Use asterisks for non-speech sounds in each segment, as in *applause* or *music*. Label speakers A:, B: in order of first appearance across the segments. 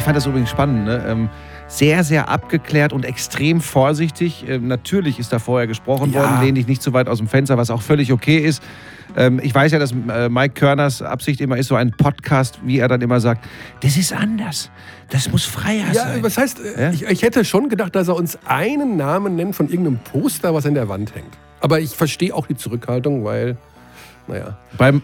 A: ich fand das übrigens spannend, ne? ähm, sehr, sehr abgeklärt und extrem vorsichtig. Ähm, natürlich ist da vorher gesprochen
B: Ja.
A: worden, lehn dich nicht zu weit aus dem Fenster, was auch völlig okay ist. Ähm, ich weiß ja, dass äh, Mike Körners Absicht immer ist, so ein Podcast, wie er dann immer sagt, das ist anders, das muss freier
B: Ja,
A: sein.
B: was heißt, äh,
A: Ja?
B: ich, ich hätte schon gedacht, dass er uns einen Namen nennt von irgendeinem Poster, was an der Wand hängt. Aber ich verstehe auch die Zurückhaltung, weil, naja.
A: Beim,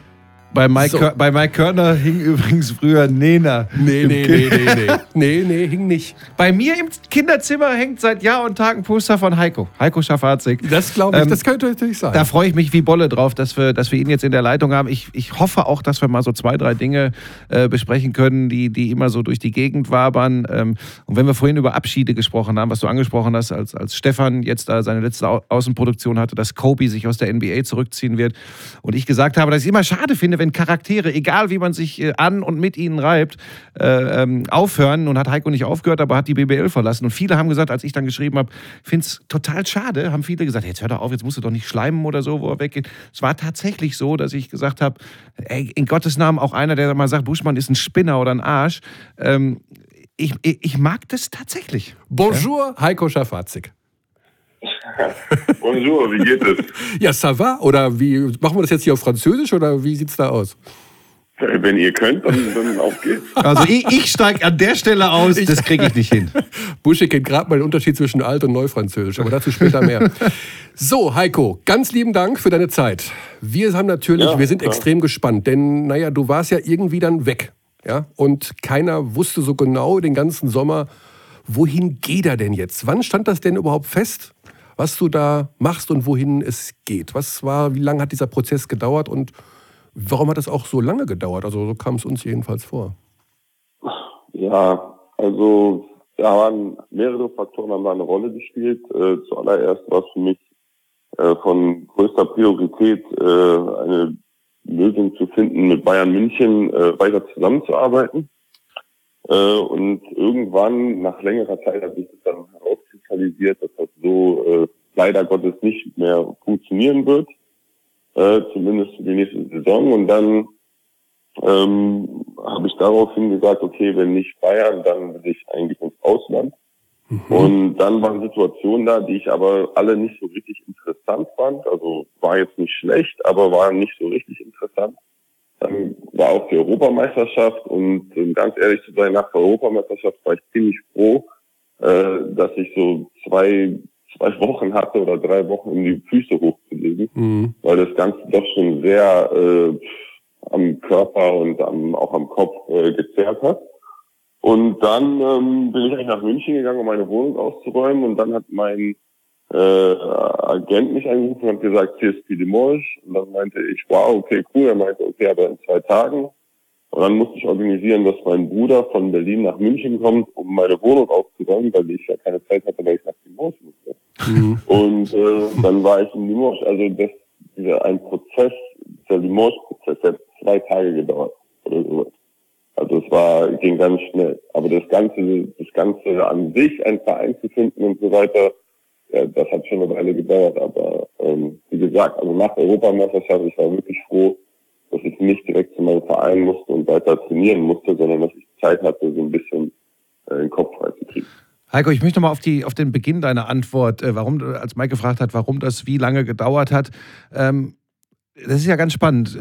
A: bei, Mike
B: So.
A: Bei Mike Körner hing *laughs* übrigens früher Nena.
B: Nee, nee, nee, nee, nee. *laughs* Nee, nee, hing nicht.
A: Bei mir im Kinderzimmer hängt seit Jahr und Tag ein Poster von Heiko. Heiko Schafazik.
B: Das glaube ich,
A: Ähm,
B: das könnte natürlich sein.
A: Da freue ich mich wie Bolle drauf, dass wir, dass wir ihn jetzt in der Leitung haben. Ich, ich hoffe auch, dass wir mal so zwei, drei Dinge äh, besprechen können, die, die immer so durch die Gegend wabern. Ähm, und wenn wir vorhin über Abschiede gesprochen haben, was du angesprochen hast, als, als Stefan jetzt da seine letzte Au Außenproduktion hatte, dass Kobe sich aus der NBA zurückziehen wird. Und ich gesagt habe, dass ich immer schade finde, wenn Charaktere, egal wie man sich äh, an und mit ihnen reibt, äh, ähm, aufhören. Und hat Heiko nicht aufgehört, aber hat die BBL verlassen. Und viele haben gesagt, als ich dann geschrieben habe, finde es total schade, haben viele gesagt, jetzt hör doch auf, jetzt musst du doch nicht schleimen oder so, wo er weggeht. Es war tatsächlich so, dass ich gesagt habe, in Gottes Namen auch einer, der mal sagt, Buschmann ist ein Spinner oder ein Arsch. Ähm, ich, ich, ich mag das tatsächlich.
B: Bonjour, Heiko Schafazik. *laughs*
C: Bonjour, wie geht es?
B: Ja, ça va? Oder wie, machen wir das jetzt hier auf Französisch oder wie sieht's da aus?
C: Wenn ihr könnt, dann, dann auf geht's.
A: Also ich, ich steige an der Stelle aus, das kriege ich nicht hin. *laughs*
B: Buschi kennt gerade mal den Unterschied zwischen Alt- und Neufranzösisch, aber dazu später mehr. *laughs* So, Heiko, ganz lieben Dank für deine Zeit. Wir haben natürlich,
C: Ja,
B: wir sind
C: klar.
B: extrem gespannt, denn naja, du warst ja irgendwie dann weg. Ja? Und keiner wusste so genau den ganzen Sommer, wohin geht er denn jetzt? Wann stand das denn überhaupt fest, was du da machst und wohin es geht? Was war, wie lange hat dieser Prozess gedauert und warum hat es auch so lange gedauert? Also so kam es uns jedenfalls vor.
C: Ja, also da waren mehrere Faktoren haben da eine Rolle gespielt. Äh, zuallererst war es für mich äh, von größter Priorität, äh, eine Lösung zu finden, mit Bayern München äh, weiter zusammenzuarbeiten. Äh, und irgendwann, nach längerer Zeit, hat sich das dann herauskristallisiert, dass das so äh, leider Gottes nicht mehr funktionieren wird, äh, zumindest für die nächste Saison. Und dann ähm, habe ich daraufhin gesagt, okay, wenn nicht Bayern, dann will ich eigentlich ins Ausland. Und dann waren Situationen da, die ich aber alle nicht so richtig interessant fand. Also war jetzt nicht schlecht, aber waren nicht so richtig interessant. Dann war auch die Europameisterschaft und um ganz ehrlich zu sein, nach der Europameisterschaft war ich ziemlich froh, äh, dass ich so zwei, zwei Wochen hatte oder drei Wochen, um die Füße hochzulegen
B: Mhm.
C: weil das Ganze doch schon sehr äh, am Körper und am, auch am Kopf äh, gezerrt hat. Und dann ähm, bin ich eigentlich nach München gegangen, um meine Wohnung auszuräumen. Und dann hat mein äh, Agent mich angerufen und hat gesagt, CSP Limoges. Und dann meinte ich, wow, okay, cool. Er meinte, okay, aber in zwei Tagen. Und dann musste ich organisieren, dass mein Bruder von Berlin nach München kommt, um meine Wohnung auszuräumen, weil ich ja keine Zeit hatte, weil ich nach Limoges musste.
B: Mhm.
C: Und äh, dann war ich in Limoges. Also das, dieser, ein Prozess, der Limoges-Prozess, der hat zwei Tage gedauert oder sowas. Also es war, ging ganz schnell. Aber das Ganze, das Ganze an sich, einen Verein zu finden und so weiter, ja, das hat schon eine Weile gedauert. Aber ähm, wie gesagt, also nach der Europameisterschaft, ich war wirklich froh, dass ich nicht direkt zu meinem Verein musste und weiter trainieren musste, sondern dass ich Zeit hatte, so ein bisschen äh, den Kopf frei zu kriegen.
A: Heiko, ich möchte mal auf, die, auf den Beginn deiner Antwort, äh, warum, als Mike gefragt hat, warum das wie lange gedauert hat. Ähm, das ist ja ganz spannend.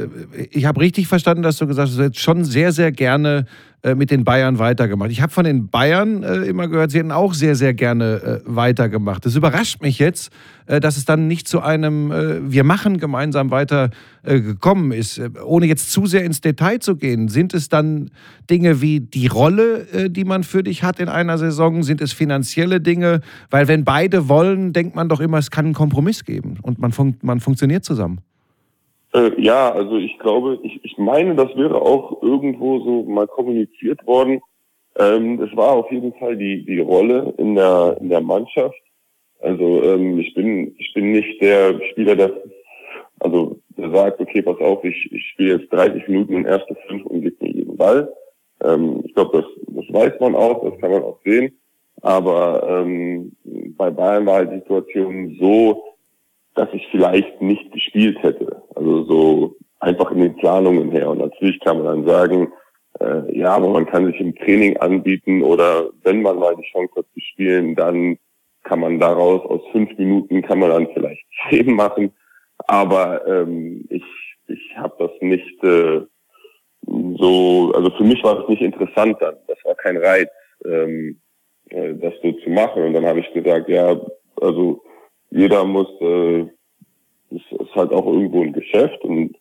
A: Ich habe richtig verstanden, dass du gesagt hast, du hättest schon sehr, sehr gerne äh, mit den Bayern weitergemacht. Ich habe von den Bayern äh, immer gehört, sie hätten auch sehr, sehr gerne äh, weitergemacht. Das überrascht mich jetzt, dass es dann nicht zu einem Wir machen gemeinsam weiter gekommen ist. Ohne jetzt zu sehr ins Detail zu gehen, sind es dann Dinge wie die Rolle, die man für dich hat in einer Saison? Sind es finanzielle Dinge? Weil wenn beide wollen, denkt man doch immer, es kann einen Kompromiss geben und man, fun man funktioniert zusammen.
C: Äh, ja, also ich glaube, ich, ich meine, das wäre auch irgendwo so mal kommuniziert worden. Ähm, es war auf jeden Fall die, die Rolle in der, in der Mannschaft. Also ähm, ich bin ich bin nicht der Spieler, der also der sagt, okay, pass auf, ich, ich spiele jetzt 30 Minuten in erste fünf und gebe mir jeden Ball. Ähm, ich glaube, das, das weiß man auch, das kann man auch sehen. Aber ähm, bei Bayern war halt die Situation so, dass ich vielleicht nicht gespielt hätte. Also so einfach in den Planungen her. Und natürlich kann man dann sagen, äh, ja, aber man kann sich im Training anbieten oder wenn man mal die Chance hat zu spielen, dann kann man daraus aus fünf Minuten kann man dann vielleicht *laughs* zehn machen. Aber ähm, ich, ich habe das nicht äh, so, also für mich war das nicht interessant dann. Das war kein Reiz, ähm, äh, das so zu machen. Und dann habe ich gesagt, ja, also jeder muss, äh, ist halt auch irgendwo ein Geschäft und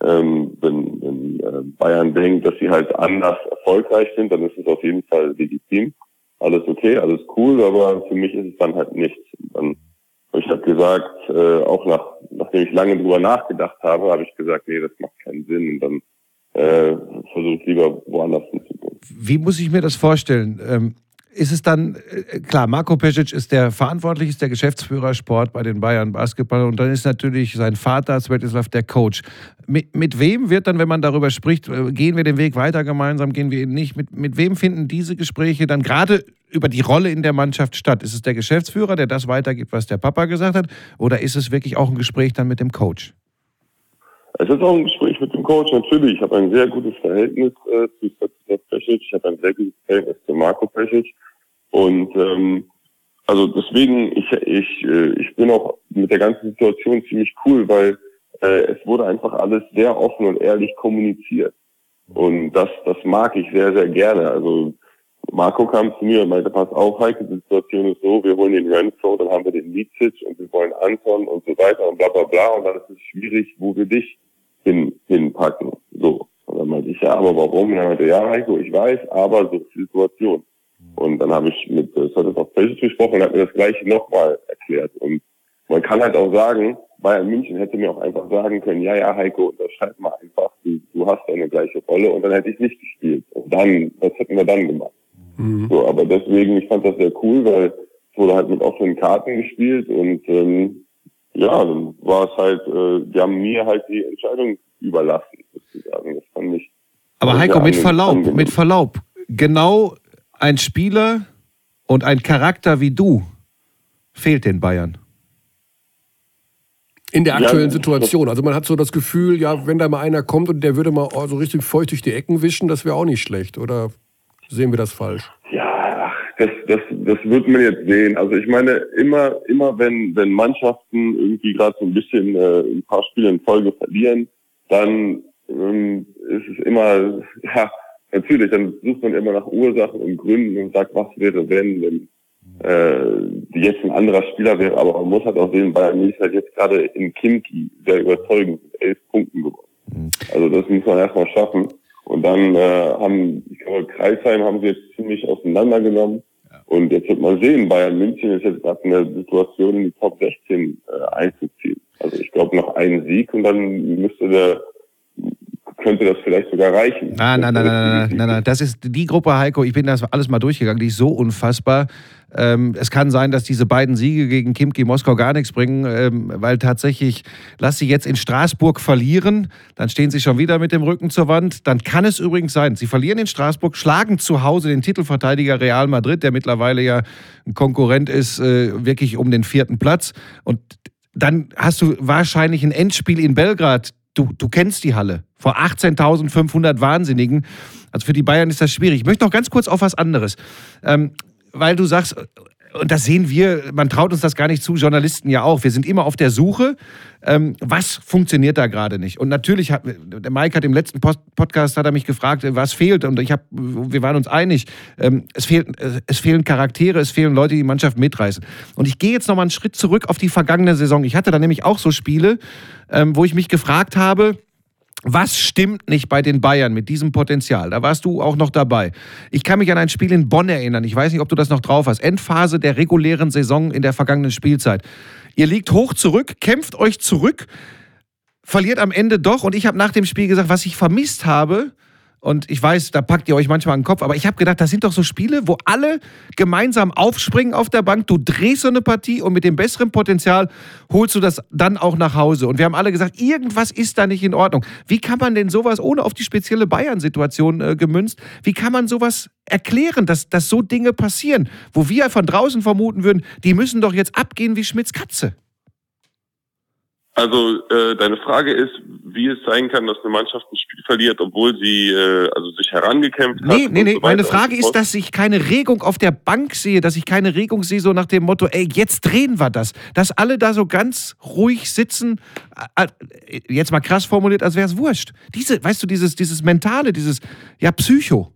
C: ähm, wenn, wenn äh, Bayern denkt, dass sie halt anders erfolgreich sind, dann ist es auf jeden Fall legitim. Alles okay, alles cool, aber für mich ist es dann halt nichts. Dann ich habe gesagt, äh, auch nach, nachdem ich lange drüber nachgedacht habe, habe ich gesagt, nee, das macht keinen Sinn. Und dann äh, versuche ich lieber woanders hinzugehen.
A: Wie muss ich mir das vorstellen? Ähm, ist es dann, äh, klar, Marco Pesic ist der Verantwortliche, ist der Geschäftsführer Sport bei den Bayern Basketball und dann ist natürlich sein Vater, Svetislav, der Coach. Mit, mit wem wird dann, wenn man darüber spricht, äh, gehen wir den Weg weiter gemeinsam, gehen wir ihn nicht, mit, mit wem finden diese Gespräche dann gerade über die Rolle in der Mannschaft statt? Ist es der Geschäftsführer, der das weitergibt, was der Papa gesagt hat, oder ist es wirklich auch ein Gespräch dann mit dem Coach?
C: Es ist auch ein Gespräch mit dem Coach, natürlich. Ich habe ein sehr gutes Verhältnis äh, zu Svetislav Pesic, ich habe ein sehr gutes Verhältnis zu Marco Pesic. Und ähm, also deswegen, ich, ich, äh, ich bin auch mit der ganzen Situation ziemlich cool, weil äh, es wurde einfach alles sehr offen und ehrlich kommuniziert. Und das, das mag ich sehr, sehr gerne. Also Marco kam zu mir und meinte, pass auf, Heike, die Situation ist so, wir holen den Renfro, dann haben wir den Licic und wir wollen Anton und so weiter und bla bla bla und dann ist es schwierig, wo wir dich hin, hinpacken. So. Und dann meinte ich, ja, aber warum? Und dann meinte ja, Heiko, ich weiß, aber so die Situation. Und dann habe ich mit Sottis auf Facebook gesprochen und hat mir das gleiche nochmal erklärt. Und man kann halt auch sagen, Bayern München hätte mir auch einfach sagen können, ja, ja, Heiko, unterschreib mal einfach, du, du hast eine gleiche Rolle und dann hätte ich nicht gespielt. Und dann, was hätten wir dann gemacht? Mhm. So, aber deswegen, ich fand das sehr cool, weil es wurde halt mit offenen Karten gespielt und ähm, ja, dann war es halt, äh, die haben mir halt die Entscheidung überlassen, sozusagen. Das fand ich.
A: Aber Heiko, mit Verlaub, angenehm. mit Verlaub, genau ein Spieler und ein Charakter wie du fehlt den Bayern.
B: In der aktuellen ja, Situation. Also man hat so das Gefühl, ja, wenn da mal einer kommt und der würde mal so richtig feucht durch die Ecken wischen, das wäre auch nicht schlecht. Oder sehen wir das falsch?
C: Ja, das, das, das wird man jetzt sehen. Also ich meine, immer, immer wenn, wenn Mannschaften irgendwie gerade so ein bisschen äh, ein paar Spiele in Folge verlieren, dann ähm, ist es immer, *laughs* ja, natürlich, dann sucht man immer nach Ursachen und Gründen und sagt, was wäre, wenn, wenn äh, jetzt ein anderer Spieler wäre, aber man muss halt auch sehen, Bayern München hat jetzt gerade in Kimki sehr überzeugend mit elf Punkten gewonnen. Mhm. Also das muss man erstmal schaffen. Und dann äh, haben, ich glaube, Kreisheim haben sie jetzt ziemlich auseinandergenommen. Und jetzt wird man sehen, Bayern München ist jetzt gerade in der Situation, in die Top 16 äh, einzuziehen. Also ich glaube noch einen Sieg und dann müsste der könnte das vielleicht sogar reichen.
A: Nein, nein, nein, nein, nein, nein, das ist die Gruppe, Heiko, ich bin das alles mal durchgegangen, die ist so unfassbar. Ähm, es kann sein, dass diese beiden Siege gegen Kimki Moskau gar nichts bringen, ähm, weil tatsächlich, lass sie jetzt in Straßburg verlieren, dann stehen sie schon wieder mit dem Rücken zur Wand. Dann kann es übrigens sein, sie verlieren in Straßburg, schlagen zu Hause den Titelverteidiger Real Madrid, der mittlerweile ja ein Konkurrent ist, äh, wirklich um den vierten Platz. Und dann hast du wahrscheinlich ein Endspiel in Belgrad. Du, du kennst die Halle vor 18.500 Wahnsinnigen. Also für die Bayern ist das schwierig. Ich möchte noch ganz kurz auf was anderes. Ähm, weil du sagst, und das sehen wir, man traut uns das gar nicht zu, Journalisten ja auch. Wir sind immer auf der Suche, ähm, was funktioniert da gerade nicht. Und natürlich hat, der Mike hat im letzten Post Podcast hat er mich gefragt, was fehlt. Und ich habe, wir waren uns einig, ähm, es, fehlt, es fehlen Charaktere, es fehlen Leute, die die Mannschaft mitreißen. Und ich gehe jetzt noch mal einen Schritt zurück auf die vergangene Saison. Ich hatte da nämlich auch so Spiele, ähm, wo ich mich gefragt habe, was stimmt nicht bei den Bayern mit diesem Potenzial? Da warst du auch noch dabei. Ich kann mich an ein Spiel in Bonn erinnern. Ich weiß nicht, ob du das noch drauf hast. Endphase der regulären Saison in der vergangenen Spielzeit. Ihr liegt hoch zurück, kämpft euch zurück, verliert am Ende doch. Und ich habe nach dem Spiel gesagt, was ich vermisst habe, und ich weiß, da packt ihr euch manchmal an den Kopf, aber ich habe gedacht, das sind doch so Spiele, wo alle gemeinsam aufspringen auf der Bank, du drehst so eine Partie und mit dem besseren Potenzial holst du das dann auch nach Hause. Und wir haben alle gesagt, irgendwas ist da nicht in Ordnung. Wie kann man denn sowas, ohne auf die spezielle Bayern-Situation äh, gemünzt, wie kann man sowas erklären, dass, dass so Dinge passieren, wo wir von draußen vermuten würden, die müssen doch jetzt abgehen wie Schmitz Katze?
C: Also äh, deine Frage ist, wie es sein kann, dass eine Mannschaft ein Spiel verliert, obwohl sie äh, also sich herangekämpft
A: nee,
C: hat.
A: Nee, nee,
C: so
A: meine Frage ist, dass ich keine Regung auf der Bank sehe, dass ich keine Regung sehe, so nach dem Motto, ey, jetzt drehen wir das. Dass alle da so ganz ruhig sitzen, äh, äh, jetzt mal krass formuliert, als wäre es wurscht. Diese, weißt du, dieses, dieses Mentale, dieses, ja, Psycho.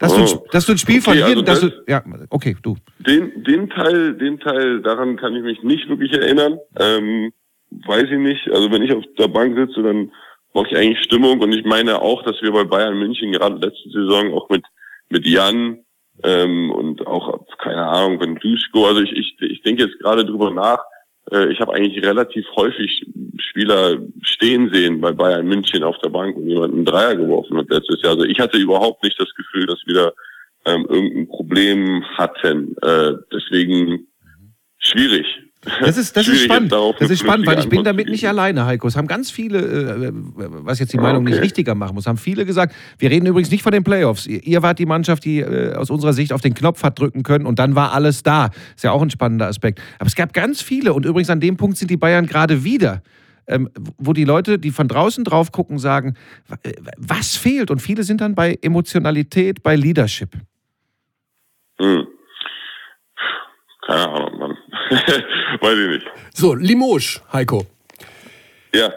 A: Dass, du,
C: Oh.
A: dass du ein Spiel
C: Okay,
A: verlieren,
C: also
A: dass
C: das-
A: du, ja, okay, du.
C: Den, den Teil, den Teil, daran kann ich mich nicht wirklich erinnern. Ähm, weiß ich nicht. Also wenn ich auf der Bank sitze, dann brauche ich eigentlich Stimmung und ich meine auch, dass wir bei Bayern München gerade letzte Saison auch mit mit Jan ähm, und auch keine Ahnung, wenn Duschko, also ich, ich, ich denke jetzt gerade drüber nach. Äh, ich habe eigentlich relativ häufig Spieler stehen sehen bei Bayern München auf der Bank und jemanden einen Dreier geworfen hat letztes Jahr. Also ich hatte überhaupt nicht das Gefühl, dass wir da ähm, irgendein Problem hatten. Äh, deswegen schwierig.
A: Das ist, das ist spannend. Das ist spannend, weil ich bin damit nicht alleine, Heiko. Es haben ganz viele, äh, was jetzt die Meinung nicht
C: okay.
A: richtiger machen muss, haben viele gesagt, wir reden übrigens nicht von den Playoffs. Ihr, wart die Mannschaft, die äh, aus unserer Sicht auf den Knopf hat drücken können und dann war alles da. Ist ja auch ein spannender Aspekt. Aber es gab ganz viele und übrigens an dem Punkt sind die Bayern gerade wieder. Ähm, wo die Leute, die von draußen drauf gucken, sagen, wa- äh, was fehlt? Und viele sind dann bei Emotionalität, bei Leadership.
C: Hm. Keine Ahnung, Mann. *laughs* Weiß ich nicht.
B: So, Limoges, Heiko.
C: Ja.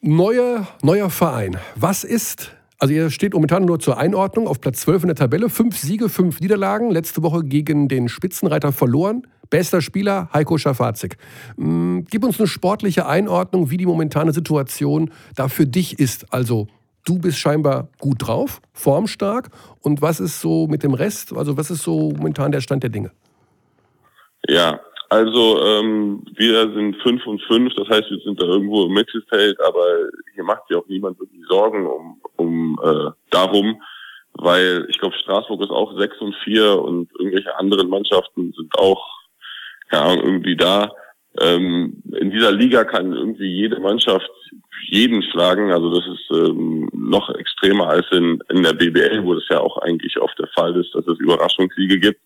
B: Neuer, neuer Verein. Was ist, also ihr steht momentan nur zur Einordnung auf Platz 12 in der Tabelle. Fünf Siege, fünf Niederlagen. Letzte Woche gegen den Spitzenreiter verloren. Bester Spieler Heiko Schafazik. Mm, Gib uns eine sportliche Einordnung, wie die momentane Situation da für dich ist. Also du bist scheinbar gut drauf, formstark. Und was ist so mit dem Rest? Also was ist so momentan der Stand der Dinge?
C: Ja, also ähm, wir sind fünf und fünf, das heißt, wir sind da irgendwo im Mittelfeld, aber hier macht sich auch niemand wirklich Sorgen um, um äh, darum, weil ich glaube, Straßburg ist auch sechs und vier und irgendwelche anderen Mannschaften sind auch, keine Ahnung, irgendwie da. Ähm, in dieser Liga kann irgendwie jede Mannschaft jeden schlagen, also das ist ähm, noch extremer als in, in der BBL, wo das ja auch eigentlich oft der Fall ist, dass es Überraschungssiege gibt.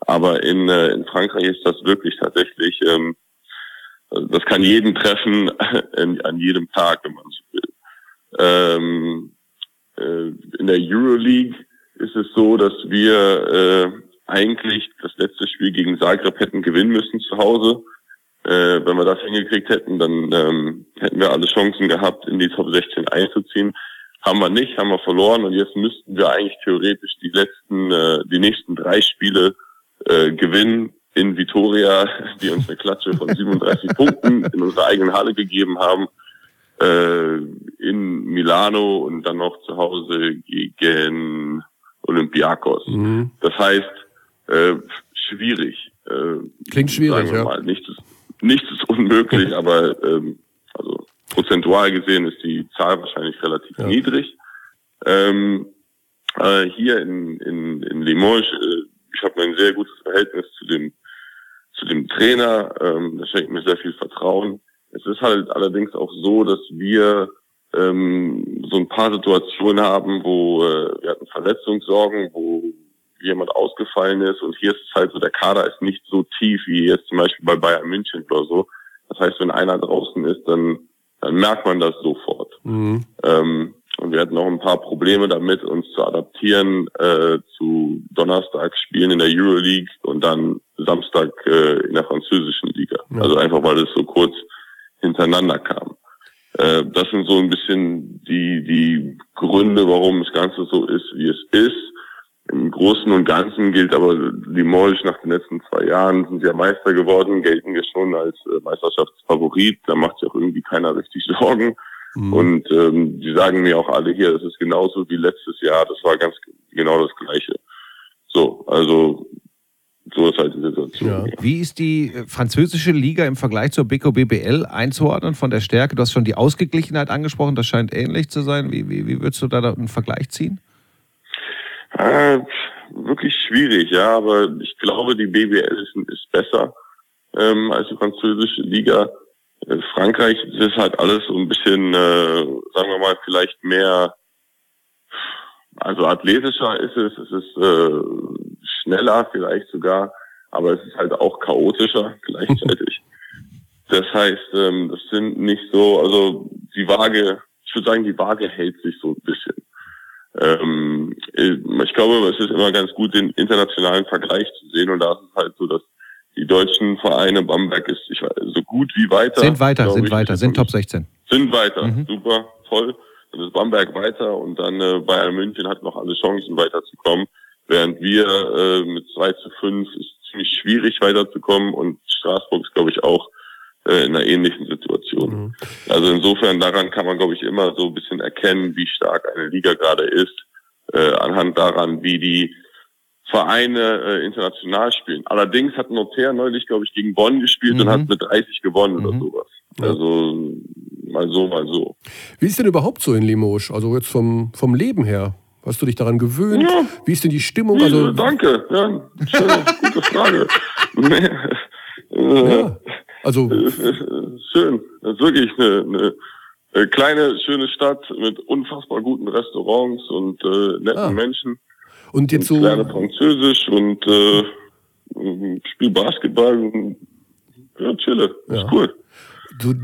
C: Aber in, äh, in Frankreich ist das wirklich tatsächlich, ähm, also das kann jeden treffen *laughs* in, an jedem Tag, wenn man so will. Ähm, äh, in der Euroleague ist es so, dass wir äh, eigentlich das letzte Spiel gegen Zagreb hätten gewinnen müssen zu Hause. Äh, wenn wir das hingekriegt hätten, dann ähm, hätten wir alle Chancen gehabt, in die Top 16 einzuziehen. Haben wir nicht, haben wir verloren und jetzt müssten wir eigentlich theoretisch die letzten, äh, die nächsten drei Spiele äh, gewinnen in Vitoria, *laughs* die uns eine Klatsche von 37 *laughs* Punkten in unserer eigenen Halle gegeben haben, äh, in Milano und dann noch zu Hause gegen Olympiakos.
B: Mhm.
C: Das heißt, äh, schwierig. Äh,
B: Klingt schwierig, ja.
C: Mal. Nichts, ist, nichts ist unmöglich, *laughs* aber ähm, also prozentual gesehen ist die Zahl wahrscheinlich relativ
B: Ja.
C: niedrig. Ähm, äh, hier in, in, in Limoges, äh, ich habe ein sehr gutes Verhältnis zu dem zu dem Trainer, ähm, das schenkt mir sehr viel Vertrauen. Es ist halt allerdings auch so, dass wir ähm, so ein paar Situationen haben, wo äh, wir hatten Verletzungssorgen, wo jemand ausgefallen ist und hier ist es halt so, der Kader ist nicht so tief wie jetzt zum Beispiel bei Bayern München oder so. Das heißt, wenn einer draußen ist, dann, dann merkt man das sofort.
B: Mhm.
C: Ähm, und wir hatten noch ein paar Probleme damit, uns zu adaptieren äh, zu Donnerstag-Spielen in der Euroleague und dann Samstag äh, in der französischen Liga.
B: Ja.
C: Also einfach, weil es so kurz hintereinander kam. Äh, das sind so ein bisschen die, die Gründe, warum das Ganze so ist, wie es ist. Im Großen und Ganzen gilt aber Limoges nach den letzten zwei Jahren sind sie ja Meister geworden, gelten wir schon als äh, Meisterschaftsfavorit. Da macht sich auch irgendwie keiner richtig *laughs* Sorgen.
B: Mhm.
C: Und ähm, die sagen mir auch alle hier, das ist genauso wie letztes Jahr, das war ganz genau das Gleiche. So, also so ist halt die Situation.
B: Ja.
A: Wie ist die äh, französische Liga im Vergleich zur BK BBL einzuordnen von der Stärke? Du hast schon die Ausgeglichenheit angesprochen, das scheint ähnlich zu sein. Wie, wie, wie würdest du da einen Vergleich ziehen?
C: Äh, wirklich schwierig, ja, aber ich glaube, die BBL ist, ist besser ähm, als die französische Liga. In Frankreich ist halt alles so ein bisschen, äh, sagen wir mal, vielleicht mehr, also athletischer ist es, es ist äh, schneller vielleicht sogar, aber es ist halt auch chaotischer *laughs* gleichzeitig. Das heißt, ähm, das sind nicht so, also die Waage, ich würde sagen, die Waage hält sich so ein bisschen. Ähm, ich glaube, es ist immer ganz gut, den internationalen Vergleich zu sehen und da ist es halt so, dass die deutschen Vereine, Bamberg ist ich weiß, so gut wie weiter.
A: Sind weiter, sind ich, weiter, sind Top 16.
C: Sind weiter, mhm. super, toll. Ist Bamberg weiter und dann äh, Bayern München hat noch alle Chancen weiterzukommen, während wir äh, mit 2 zu 5 ist ziemlich schwierig weiterzukommen und Straßburg ist, glaube ich, auch äh, in einer ähnlichen Situation. Mhm. Also insofern daran kann man, glaube ich, immer so ein bisschen erkennen, wie stark eine Liga gerade ist, äh, anhand daran, wie die Vereine äh, international spielen. Allerdings hat Noter neulich, glaube ich, gegen Bonn gespielt mhm. und hat mit 30 gewonnen mhm. oder sowas. Also mal so, mal so.
B: Wie ist denn überhaupt so in Limoges? Also jetzt vom, vom Leben her? Hast du dich daran gewöhnt? Ja. Wie ist denn die Stimmung?
C: Also danke, ja, schöne, gute Frage. *laughs*
B: ja. Also
C: schön, das ist wirklich eine, eine kleine schöne Stadt mit unfassbar guten Restaurants und äh, netten ah. Menschen.
B: Und jetzt so
C: lerne Französisch und äh, spiele Basketball und ja, chille. Ja. Ist cool.
B: Du,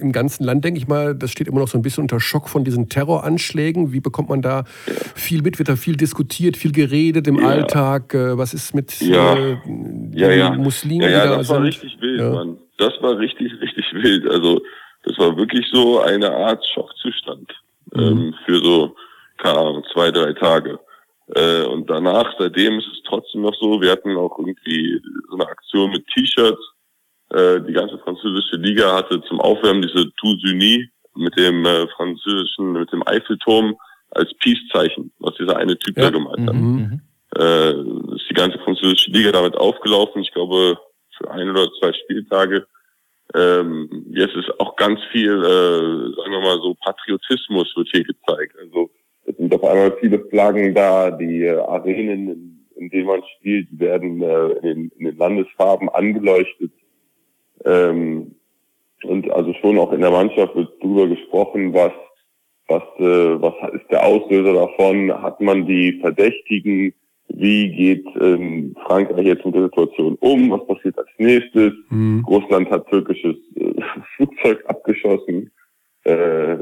B: Im ganzen Land, denke ich mal, das steht immer noch so ein bisschen unter Schock von diesen Terroranschlägen. Wie bekommt man da ja. viel mit? Wird da viel diskutiert, viel geredet im ja. Alltag? Äh, was ist mit
C: ja. äh, ja. Muslimen? Ja, ja, das war richtig wild. Mann. Das war richtig, richtig wild. Also das war wirklich so eine Art Schockzustand mhm. ähm, für so, keine Ahnung, zwei, drei Tage. Äh, und danach, seitdem ist es trotzdem noch so, wir hatten auch irgendwie so eine Aktion mit T-Shirts. Äh, die ganze französische Liga hatte zum Aufwärmen diese Tour Unis mit dem äh, französischen, mit dem Eiffelturm als Peace-Zeichen, was dieser eine Typ ja. da gemalt hat. Mhm. mhm. Äh, ist die ganze französische Liga damit aufgelaufen. Ich glaube, für ein oder zwei Spieltage. Ähm, jetzt ist auch ganz viel, äh, sagen wir mal so, Patriotismus wird hier gezeigt. Also es sind auf einmal viele Flaggen da, die äh, Arenen, in, in denen man spielt, werden äh, in, in den Landesfarben angeleuchtet. Ähm, und also schon auch in der Mannschaft wird drüber gesprochen, was was äh, was ist der Auslöser davon? Hat man die Verdächtigen? Wie geht ähm, Frankreich jetzt mit der Situation um? Was passiert als nächstes? Mhm. Russland hat türkisches äh, *laughs* Flugzeug abgeschossen. Äh,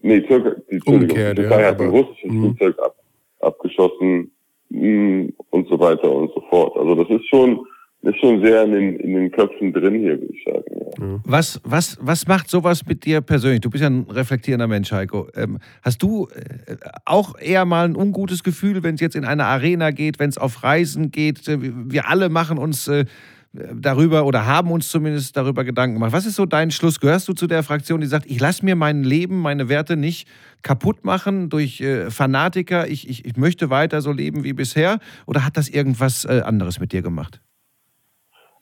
C: Nee, Türkei, die Türkei ja, hat ein russisches mh. Flugzeug ab, abgeschossen mh, mm, und so weiter und so fort. Also das ist schon, ist schon sehr in den, in den Köpfen drin hier, würde ich sagen. Ja.
A: Was, was, was macht sowas mit dir persönlich? Du bist ja ein reflektierender Mensch, Heiko. Ähm, hast du äh, auch eher mal ein ungutes Gefühl, wenn es jetzt in eine Arena geht, wenn es auf Reisen geht? Wir alle machen uns äh, darüber oder haben uns zumindest darüber Gedanken gemacht. Was ist so dein Schluss? Gehörst du zu der Fraktion, die sagt, ich lasse mir mein Leben, meine Werte nicht kaputt machen durch äh, Fanatiker, ich, ich, ich möchte weiter so leben wie bisher? Oder hat das irgendwas äh, anderes mit dir gemacht?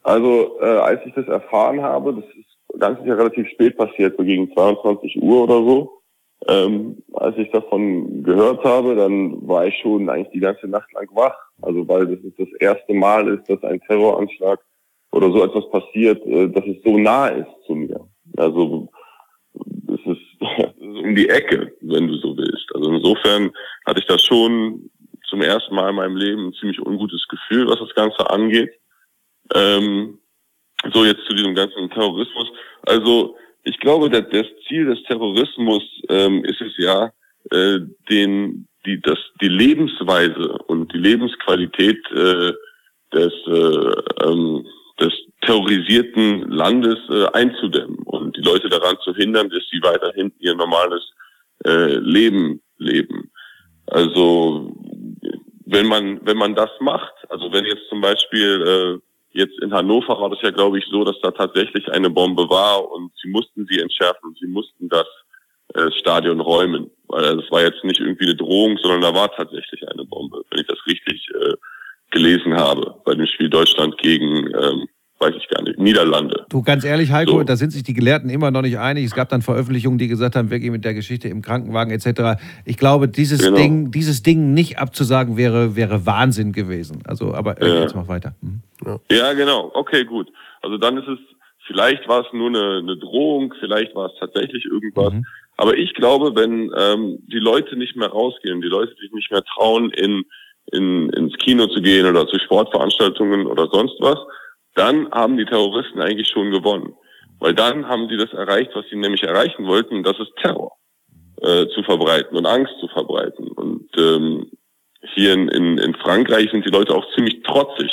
C: Also, äh, als ich das erfahren habe, das ist ganz sicher relativ spät passiert, so gegen 22 Uhr oder so. Ähm, als ich davon gehört habe, dann war ich schon eigentlich die ganze Nacht lang wach. Also weil das ist das erste Mal ist, dass ein Terroranschlag oder so etwas passiert, äh, dass es so nah ist zu mir. Also es ist, es *laughs* ist um die Ecke, wenn du so willst. Also insofern hatte ich da schon zum ersten Mal in meinem Leben ein ziemlich ungutes Gefühl, was das Ganze angeht. Ähm, so jetzt zu diesem ganzen Terrorismus. Also ich glaube, dass das Ziel des Terrorismus ähm, ist es ja, äh, den die das die Lebensweise und die Lebensqualität äh, des äh, ähm, des terrorisierten Landes äh, einzudämmen und die Leute daran zu hindern, dass sie weiterhin ihr normales äh, Leben leben. Also wenn man wenn man das macht, also wenn jetzt zum Beispiel äh, jetzt in Hannover war das ja glaube ich so, dass da tatsächlich eine Bombe war und sie mussten sie entschärfen, sie mussten das äh, Stadion räumen, weil das war jetzt nicht irgendwie eine Drohung, sondern da war tatsächlich eine Bombe, wenn ich das richtig äh, gelesen habe bei dem Spiel Deutschland gegen, ähm, weiß ich gar nicht, Niederlande.
A: Du, ganz ehrlich, Heiko, so. da sind sich die Gelehrten immer noch nicht einig. Es gab dann Veröffentlichungen, die gesagt haben, wir gehen mit der Geschichte im Krankenwagen etc. Ich glaube, dieses genau. Ding, dieses Ding nicht abzusagen wäre, wäre Wahnsinn gewesen. Also, aber äh, ja. jetzt mach weiter. Mhm.
C: Ja. ja, genau. Okay, gut. Also dann ist es, vielleicht war es nur eine, eine Drohung, vielleicht war es tatsächlich irgendwas. Mhm. Aber ich glaube, wenn ähm, die Leute nicht mehr rausgehen, die Leute sich nicht mehr trauen, in in, ins Kino zu gehen oder zu Sportveranstaltungen oder sonst was, dann haben die Terroristen eigentlich schon gewonnen. Weil dann haben sie das erreicht, was sie nämlich erreichen wollten, und das ist Terror äh, zu verbreiten und Angst zu verbreiten. Und ähm, hier in, in, in Frankreich sind die Leute auch ziemlich trotzig.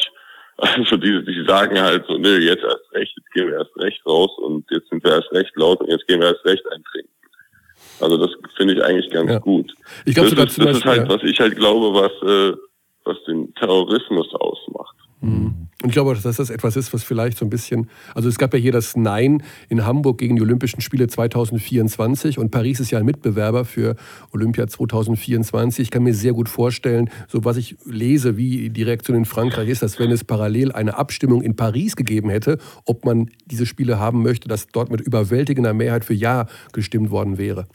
C: Also die, die sagen halt so, nö, jetzt erst recht, jetzt gehen wir erst recht raus und jetzt sind wir erst recht laut und jetzt gehen wir erst recht eintrinken. Also das finde ich eigentlich ganz ja. gut.
B: Ich glaube,
C: das, ist, das ist halt, ja. was ich halt glaube, was, äh, was den Terrorismus ausmacht.
B: Mhm. Und ich glaube, dass das etwas ist, was vielleicht so ein bisschen, also es gab ja hier das Nein in Hamburg gegen die Olympischen Spiele 2024 und Paris ist ja ein Mitbewerber für Olympia 2024. Ich kann mir sehr gut vorstellen, so was ich lese, wie die Reaktion in Frankreich ist, dass wenn es parallel eine Abstimmung in Paris gegeben hätte, ob man diese Spiele haben möchte, dass dort mit überwältigender Mehrheit für Ja gestimmt worden wäre.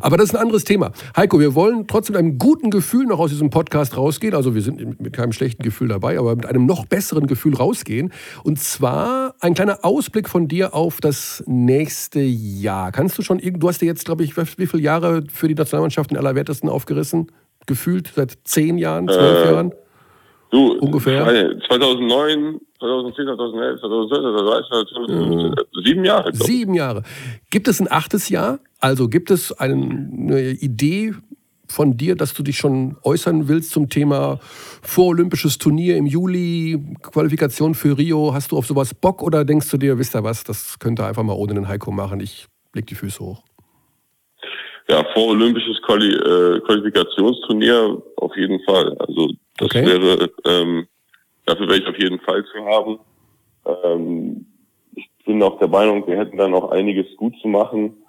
B: Aber das ist ein anderes Thema. Heiko, wir wollen trotzdem mit einem guten Gefühl noch aus diesem Podcast rausgehen. Also wir sind mit keinem schlechten Gefühl dabei, aber mit einem noch besseren Gefühl Gefühl rausgehen. Und zwar ein kleiner Ausblick von dir auf das nächste Jahr. Kannst du schon, du hast dir jetzt, glaube ich, wie viele Jahre für die Nationalmannschaft den Allerwertesten aufgerissen? Gefühlt seit zehn Jahren, zwölf äh, Jahren?
C: Du, ungefähr? 2009, 2010, 2011, 2012, 2013, 2015, sieben Jahre.
B: Sieben Jahre. Gibt es ein achtes Jahr? Also gibt es eine Idee von dir, dass du dich schon äußern willst zum Thema vorolympisches Turnier im Juli, Qualifikation für Rio? Hast du auf sowas Bock oder denkst du dir, wisst ihr was, das könnte einfach mal ohne den Heiko machen, ich leg die Füße hoch?
C: Ja, vorolympisches Quali äh, Qualifikationsturnier auf jeden Fall. Also das okay. wäre, ähm, dafür wäre ich auf jeden Fall zu haben. Ähm, ich bin auch der Meinung, wir hätten da noch einiges gut zu machen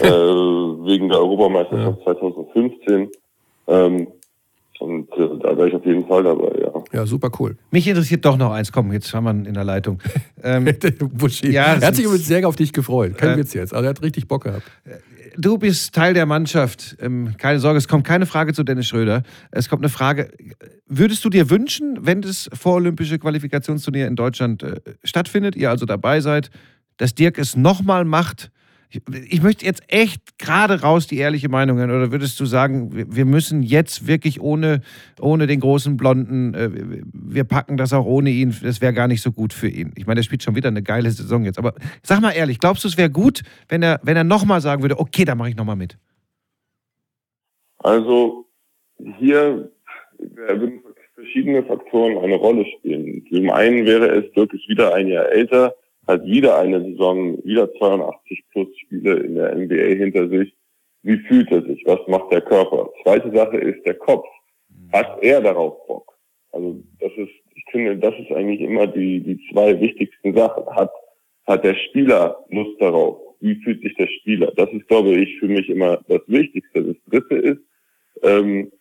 C: äh, wegen der Europameisterschaft ja. 2015. Ähm, und äh, da wäre ich auf jeden Fall dabei, ja.
B: Ja, super cool.
A: Mich interessiert doch noch eins. Komm, jetzt haben wir in der Leitung. *laughs*
B: Ähm, ja, er hat sich übrigens sehr auf dich gefreut. Kein äh, Witz jetzt. Also er hat richtig Bock gehabt.
A: Du bist Teil der Mannschaft. Ähm, keine Sorge, es kommt keine Frage zu Dennis Schröder. Es kommt eine Frage. Würdest du dir wünschen, wenn das vorolympische Qualifikationsturnier in Deutschland äh, stattfindet, ihr also dabei seid, dass Dirk es nochmal macht ich möchte jetzt echt gerade raus die ehrliche Meinung hören. Oder würdest du sagen, wir müssen jetzt wirklich ohne, ohne den großen Blonden, äh, wir packen das auch ohne ihn, das wäre gar nicht so gut für ihn. Ich meine, der spielt schon wieder eine geile Saison jetzt. Aber sag mal ehrlich, glaubst du, es wäre gut, wenn er, wenn er nochmal sagen würde, okay, da mache ich nochmal mit?
C: Also hier würden verschiedene Faktoren eine Rolle spielen. Zum einen wäre es wirklich wieder ein Jahr älter hat wieder eine Saison, wieder 82 plus Spiele in der NBA hinter sich. Wie fühlt er sich? Was macht der Körper? Zweite Sache ist der Kopf. Hat er darauf Bock? Also das ist, ich finde, das ist eigentlich immer die, die zwei wichtigsten Sachen. Hat, hat der Spieler Lust darauf? Wie fühlt sich der Spieler? Das ist, glaube ich, für mich immer das Wichtigste. Das Dritte ist, ähm,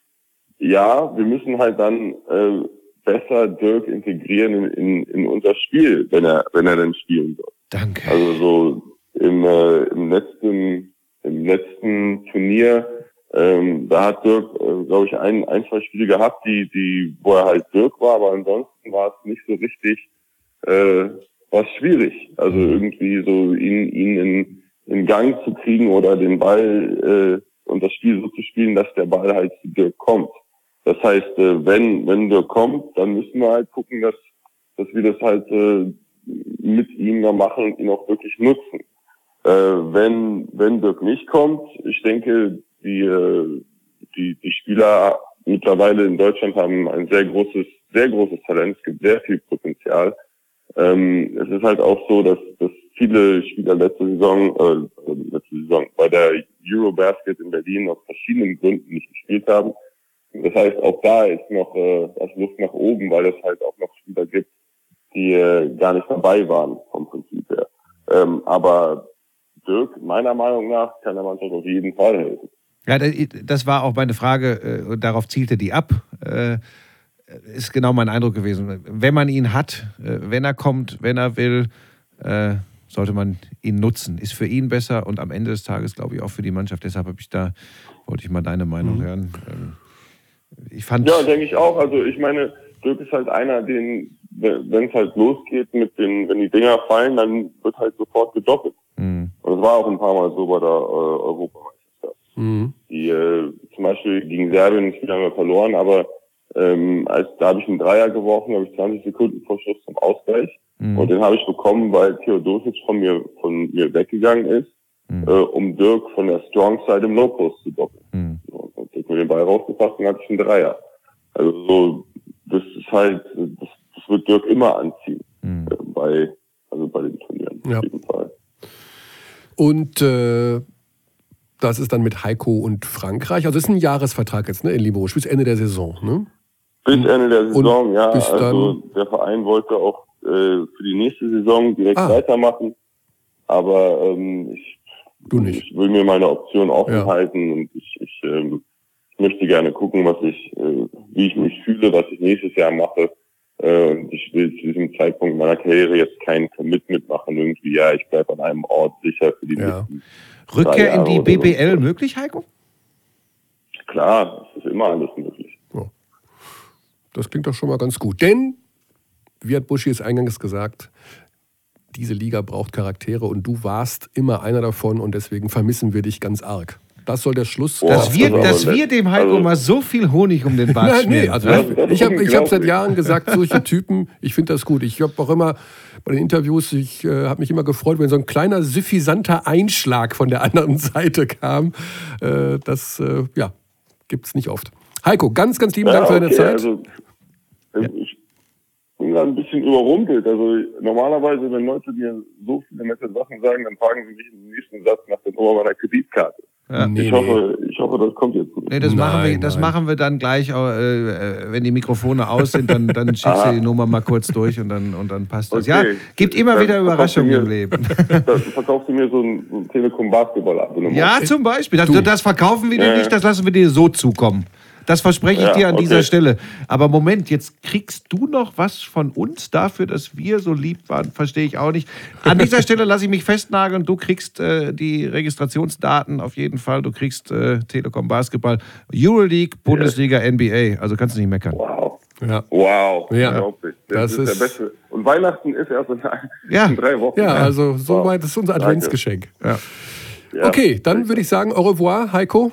C: ja, wir müssen halt dann äh, besser Dirk integrieren in, in, in unser Spiel, wenn er, wenn er denn spielen soll.
A: Danke.
C: Also so im, äh, im letzten, im letzten Turnier, ähm, da hat Dirk, äh, glaube ich, ein, ein, zwei Spiele gehabt, die, die, wo er halt Dirk war, aber ansonsten war es nicht so richtig, äh, war schwierig. Also mhm. irgendwie so ihn, ihn in, in Gang zu kriegen oder den Ball äh, und das Spiel so zu spielen, dass der Ball halt zu Dirk kommt. Das heißt, äh, wenn, wenn der kommt, dann müssen wir halt gucken, dass, dass wir das halt äh, mit ihm da machen und ihn auch wirklich nutzen. Äh, wenn, wenn Dirk nicht kommt, ich denke, die, die, die Spieler mittlerweile in Deutschland haben ein sehr großes, sehr großes Talent. Es gibt sehr viel Potenzial. Ähm, es ist halt auch so, dass, dass viele Spieler letzte Saison, äh, letzte Saison bei der Eurobasket in Berlin aus verschiedenen Gründen nicht gespielt haben. Das heißt, auch da ist noch äh, das Luft nach oben, weil es halt auch noch Spieler gibt, die äh, gar nicht dabei waren vom Prinzip her. Ähm, aber Dirk, meiner Meinung nach, kann der Mannschaft auf jeden Fall helfen.
A: Ja, das war auch meine Frage, äh, darauf zielte die ab. Äh, ist genau mein Eindruck gewesen. Wenn man ihn hat, äh, wenn er kommt, wenn er will, äh, sollte man ihn nutzen. Ist für ihn besser und am Ende des Tages, glaube ich, auch für die Mannschaft. Deshalb habe ich da, wollte ich mal deine Meinung mhm. hören. Ähm,
C: ich fand ja, denke ich auch. Also ich meine, Dirk ist halt einer, den, wenn es halt losgeht mit den, wenn die Dinger fallen, dann wird halt sofort gedoppelt. Mhm. Und das war auch ein paar Mal so bei der äh, Europameisterschaft. Mhm. Die äh, zum Beispiel gegen Serbien, haben wir verloren, aber Ähm, als, da habe ich einen Dreier geworfen, habe ich 20 Sekunden vor Schluss zum Ausgleich.
A: Mhm.
C: Und den habe ich bekommen, weil Theodosic von mir, von mir weggegangen ist,
A: Mhm.
C: äh, um Dirk von der Strong Side im Low Post zu doppeln.
A: Mhm.
C: So, Und Dirk mir den Ball rausgepasst und hatte ich einen Dreier. Also so, das ist halt, das, das wird Dirk immer anziehen.
A: Mhm.
C: Äh, bei, also bei den Turnieren.
B: Ja.
C: Auf jeden Fall.
B: Und äh, das ist dann mit Heiko und Frankreich. Also es ist ein Jahresvertrag jetzt, ne, in Limoges, bis Ende der Saison, ne?
C: Bis Ende der Saison, ja.
B: bis
C: Also der Verein wollte auch äh, für die nächste Saison direkt
B: Ah.
C: weitermachen. Aber ähm, ich, ich will mir meine Option offen
B: Ja.
C: halten und ich, ich, ähm, ich möchte gerne gucken, was ich, äh, wie ich mich fühle, was ich nächstes Jahr mache. Äh, und ich will zu diesem Zeitpunkt meiner Karriere jetzt kein Commitment machen, irgendwie, ja, ich bleibe an einem Ort sicher für die
B: Ja.
A: Rückkehr in die
C: oder so.
A: BBL möglich, Heiko?
C: Klar, es ist immer alles möglich.
B: Das klingt doch schon mal ganz gut. Denn, wie hat Buschi es eingangs gesagt, diese Liga braucht Charaktere und du warst immer einer davon und deswegen vermissen wir dich ganz arg. Das soll der Schluss
C: Boah,
A: Dass wir, dass wir dem Heiko
C: Also-
A: mal so viel Honig um den Bart *laughs*
B: Nein, nee,
A: schmieren.
B: also ich habe ich hab seit. Jahren gesagt, solche Typen, ich finde das gut. Ich habe auch immer bei den Interviews, ich äh, habe mich immer gefreut, wenn so ein kleiner suffisanter Einschlag von der anderen *laughs* Seite kam. Äh, das äh, ja, gibt es nicht oft. Heiko, ganz, ganz lieben Dank für deine
C: okay,
B: Zeit.
C: Also, äh, Ich bin gerade ein bisschen überrumpelt. Also normalerweise, wenn Leute mir so viele nette Sachen sagen, dann fragen sie mich im nächsten Satz nach der Nummer meiner Kreditkarte.
A: Ja.
B: Nee,
C: ich, hoffe, ich hoffe, das kommt jetzt gut.
A: Nee, das, machen wir,
B: Nein,
A: das
B: nein.
A: machen wir dann gleich, äh, äh, wenn die Mikrofone aus sind, dann, dann *laughs* schickst du die Nummer mal kurz durch und dann, und dann passt das. Ja, gibt immer
C: Dann
A: wieder Überraschungen im Leben. *laughs*
C: Dann verkaufst du mir so ein, so ein Telekom Basketball Abonnement.
A: Ja, zum Beispiel. Das, das verkaufen wir dir
C: Ja.
A: nicht, das lassen wir dir so zukommen. Das verspreche ich
C: Ja,
A: dir an dieser
C: okay.
A: Stelle. Aber Moment, jetzt kriegst du noch was von uns dafür, dass wir so lieb waren, verstehe ich auch nicht. An dieser *laughs* Stelle lasse ich mich festnageln. Du kriegst äh, die Registrationsdaten auf jeden Fall. Du kriegst äh, Telekom Basketball, Euroleague, Bundesliga, NBA. Also kannst du nicht meckern.
C: Wow.
B: Ja.
C: Wow.
B: Ja.
C: Unglaublich.
B: Das
C: Das, ist,
B: ist-
C: der beste. Und Weihnachten ist erst in,
A: Ja.
C: in *laughs* drei Wochen.
B: Ja, also
C: Wow.
B: soweit ist unser. Adventsgeschenk.
A: Ja.
C: Ja.
B: Okay, dann würde ich sagen, au revoir, Heiko.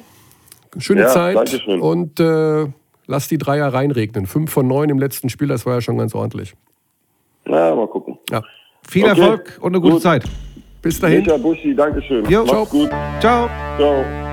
B: Schöne
C: Ja,
B: Zeit.
C: danke schön.
B: Und äh, lass die Dreier reinregnen. Fünf von neun im letzten Spiel, das war ja schon ganz ordentlich.
C: Na, mal gucken.
B: Ja.
A: Viel
C: Okay,
A: Erfolg und eine gute
C: gut.
A: Zeit.
B: Bis dahin.
C: Micha Buschi, Dankeschön.
A: Jo.
C: Macht's gut.
A: Ciao.
C: Ciao.